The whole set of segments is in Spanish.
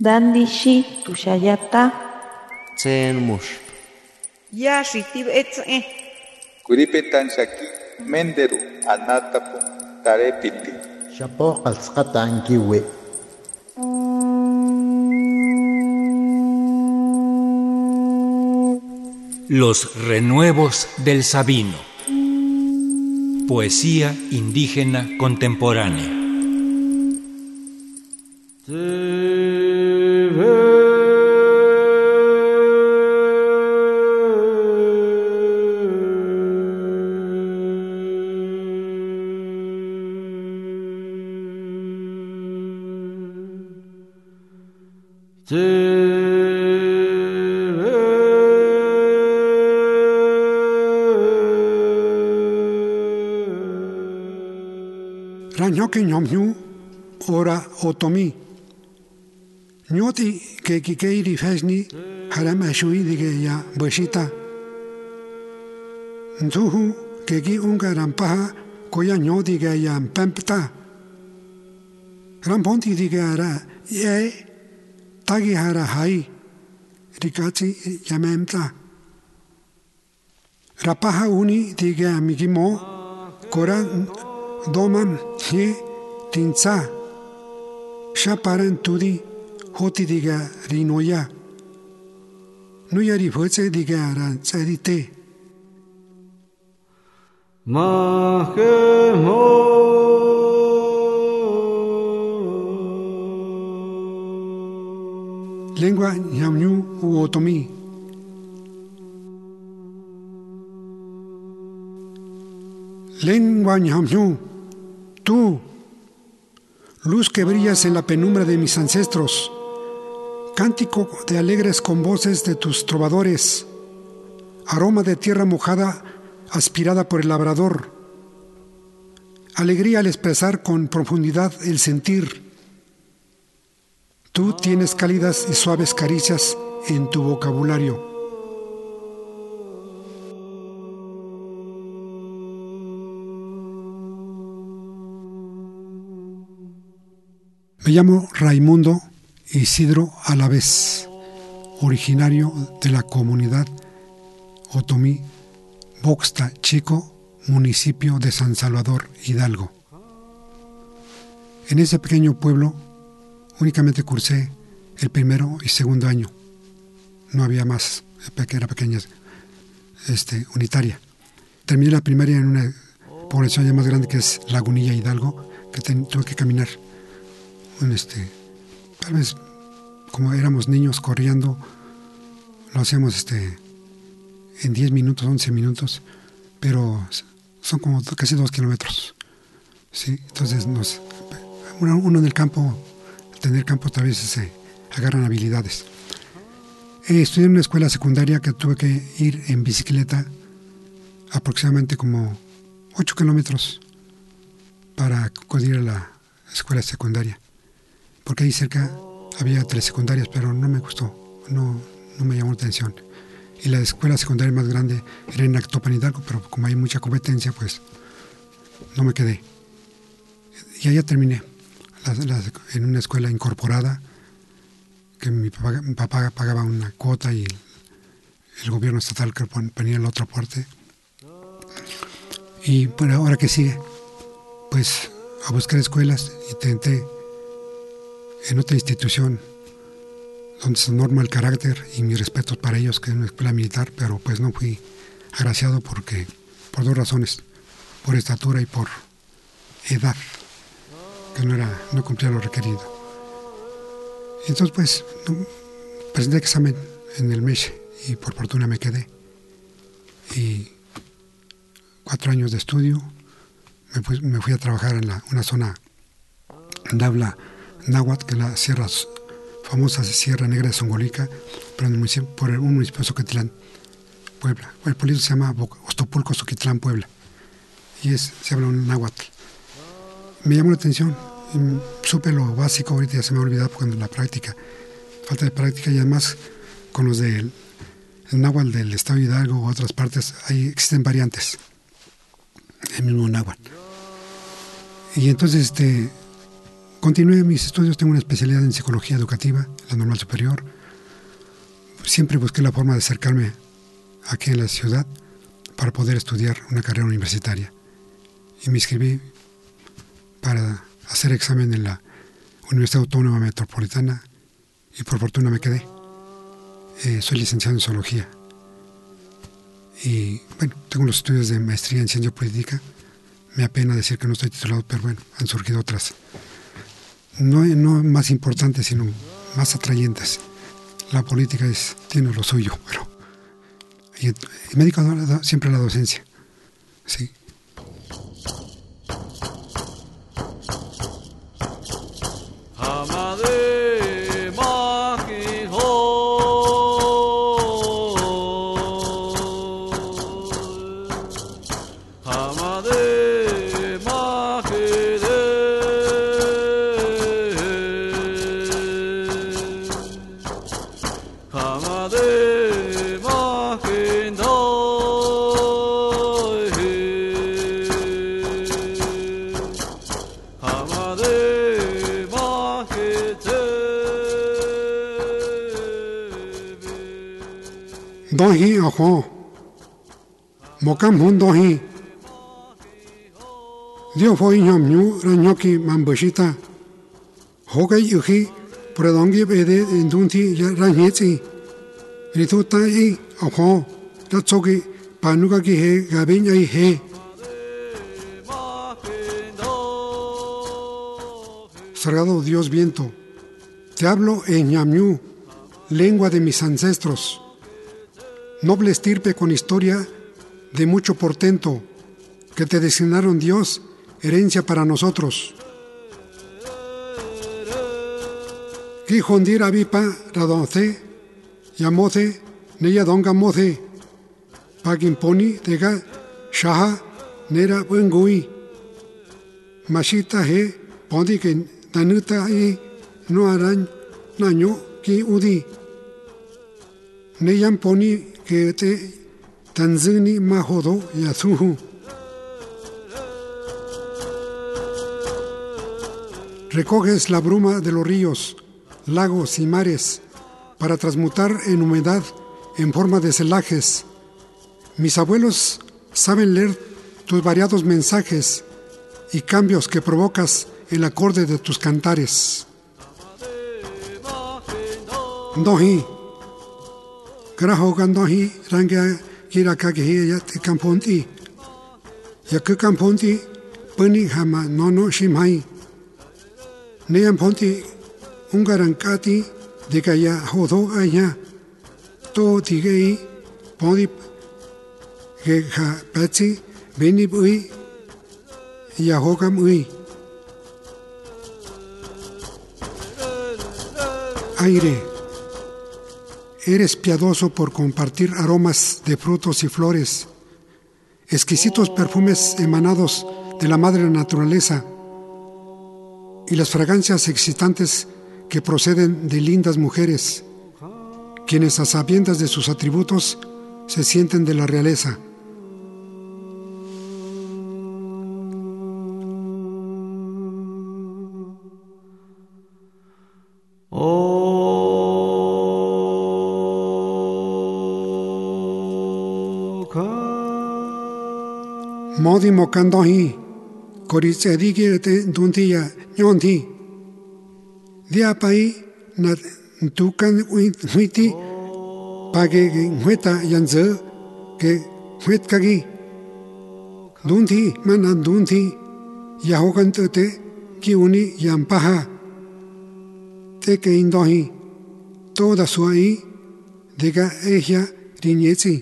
Dandishi tushayata. Tsen mush. Ya shitib etze. Kuripetan shaki menderu anatapu tarepiti. Shapo alzqata ankiwe. Los renuevos del Sabino. Poesía indígena contemporánea. Ranyoke nyomnyu ora otomi. Nyoti ke kikeiri fesni haram ashui dige ya bashita. Ntuhu ke ki unga rampaha koya nyoti ge ya pempta. Ramponti dige ara ye tagi hara hai rikatsi yamemta. Rapaha uni dige amigimo kora domam he tinsa shaparan tudi hoti diga rinoya nuyari photse diga ran tsarite lengua nyamnyu uotomi lengua nyamnyu tú luz que brillas en la penumbra de mis ancestros, cántico de alegres con voces de tus trovadores, aroma de tierra mojada aspirada por el labrador, alegría al expresar con profundidad el sentir. Tú tienes cálidas y suaves caricias en tu vocabulario. Me llamo Raimundo Isidro Alavés, originario de la comunidad Otomí, Boxta Chico, municipio de San Salvador, Hidalgo. En ese pequeño pueblo únicamente cursé el primero y segundo año. No había más, era pequeña, este, unitaria. Terminé la primaria en una población ya más grande que es Lagunilla Hidalgo, que tuve que caminar este, tal vez como éramos niños corriendo, lo hacíamos este, en 10 minutos, 11 minutos, pero son como casi dos kilómetros. ¿sí? Entonces, uno, en el campo, tener campo, tal vez se agarran habilidades. Eh, estudié en una escuela secundaria que tuve que ir en bicicleta aproximadamente como 8 kilómetros para acudir a la escuela secundaria porque ahí cerca había tres secundarias, pero no me gustó, no, no me llamó la atención. Y la escuela secundaria más grande era en Actopan Hidalgo, pero como hay mucha competencia, pues no me quedé. Y allá terminé, en una escuela incorporada, que mi papá, pagaba una cuota y el, gobierno estatal que ponía la otra parte. Y bueno, ahora que sigue, pues a buscar escuelas y intenté en otra institución donde se norma el carácter y mis respetos para ellos, que es una escuela militar, pero pues no fui agraciado porque, por dos razones, por estatura y por edad, que no, era, no cumplía lo requerido. Entonces pues presenté examen en el MESH y por fortuna me quedé. Y cuatro años de estudio, me fui, me fui a trabajar en la, una zona de habla náhuatl, que es la sierra famosa Sierra Negra de Songolica, pero en el municipio, por un municipio de Soquitlán, Puebla. El pueblito se llama Ostopulco, Soquitlán, Puebla. Y es, se habla un náhuatl. Me llamó la atención, y supe lo básico, ahorita ya se me ha olvidado cuando la práctica, falta de práctica y además con los del el náhuatl del estado de Hidalgo u otras partes, ahí existen variantes, el mismo náhuatl. Y entonces, este, Continué mis estudios, tengo una especialidad en psicología educativa, la normal superior. Siempre busqué la forma de acercarme aquí en la ciudad para poder estudiar una carrera universitaria. Y me inscribí para hacer examen en la Universidad Autónoma Metropolitana y por fortuna me quedé. Eh, soy licenciado en zoología. Y bueno, tengo los estudios de maestría en ciencia política. Me apena decir que no estoy titulado, pero bueno, han surgido otras. No, no más importantes, sino más atrayentes. La política es, tiene lo suyo, pero y, me dedico siempre a la docencia. Sí. Dohi aho mokam hun dohi dio foi nyam nyu ranyoki mambashita hogai yuhi pradongi bede indunti ranyetsi ritu tai aho tatsoki panuka ki he gabin ai he Sagrado Dios viento, te hablo en Ñamñú, lengua de mis ancestros noble estirpe con historia de mucho portento, que te designaron Dios, herencia para nosotros. Quijondira vipa radonce, yamoce, neya donga moce, pagimponi tega, shaha, nera buengui, mashita he, pondi que danuta y no harán naño ki udi. Neyan poni Recoges la bruma de los ríos, lagos y mares para transmutar en humedad en forma de celajes. Mis abuelos saben leer tus variados mensajes y cambios que provocas el acorde de tus cantares. Grahogandohi ranga kirakaki yat kamponti. Yakukamponti puning hama nono shimhai. Neamponti ungarankati dekaya hodo aya. To tigei podip geha petsi benib ui yahogam ui. Aire. Eres piadoso por compartir aromas de frutos y flores, exquisitos perfumes emanados de la madre naturaleza y las fragancias excitantes que proceden de lindas mujeres, quienes a sabiendas de sus atributos se sienten de la realeza. Modi mokando hi kori tsedi ki te dunti ya nyonti dia pai na tukan huiti page hueta yanze ke huet kagi dunti mana dunti ya hokan te ki uni yampaha te ke indohi toda suai diga ella riñetsi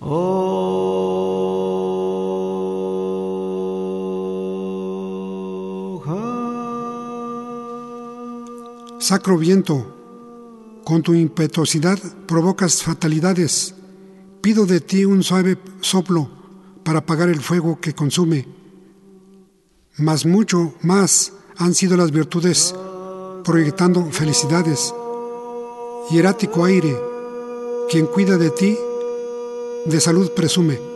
oh Sacro viento, con tu impetuosidad provocas fatalidades. Pido de ti un suave soplo para apagar el fuego que consume. Mas mucho más han sido las virtudes proyectando felicidades. Hierático aire, quien cuida de ti, de salud presume.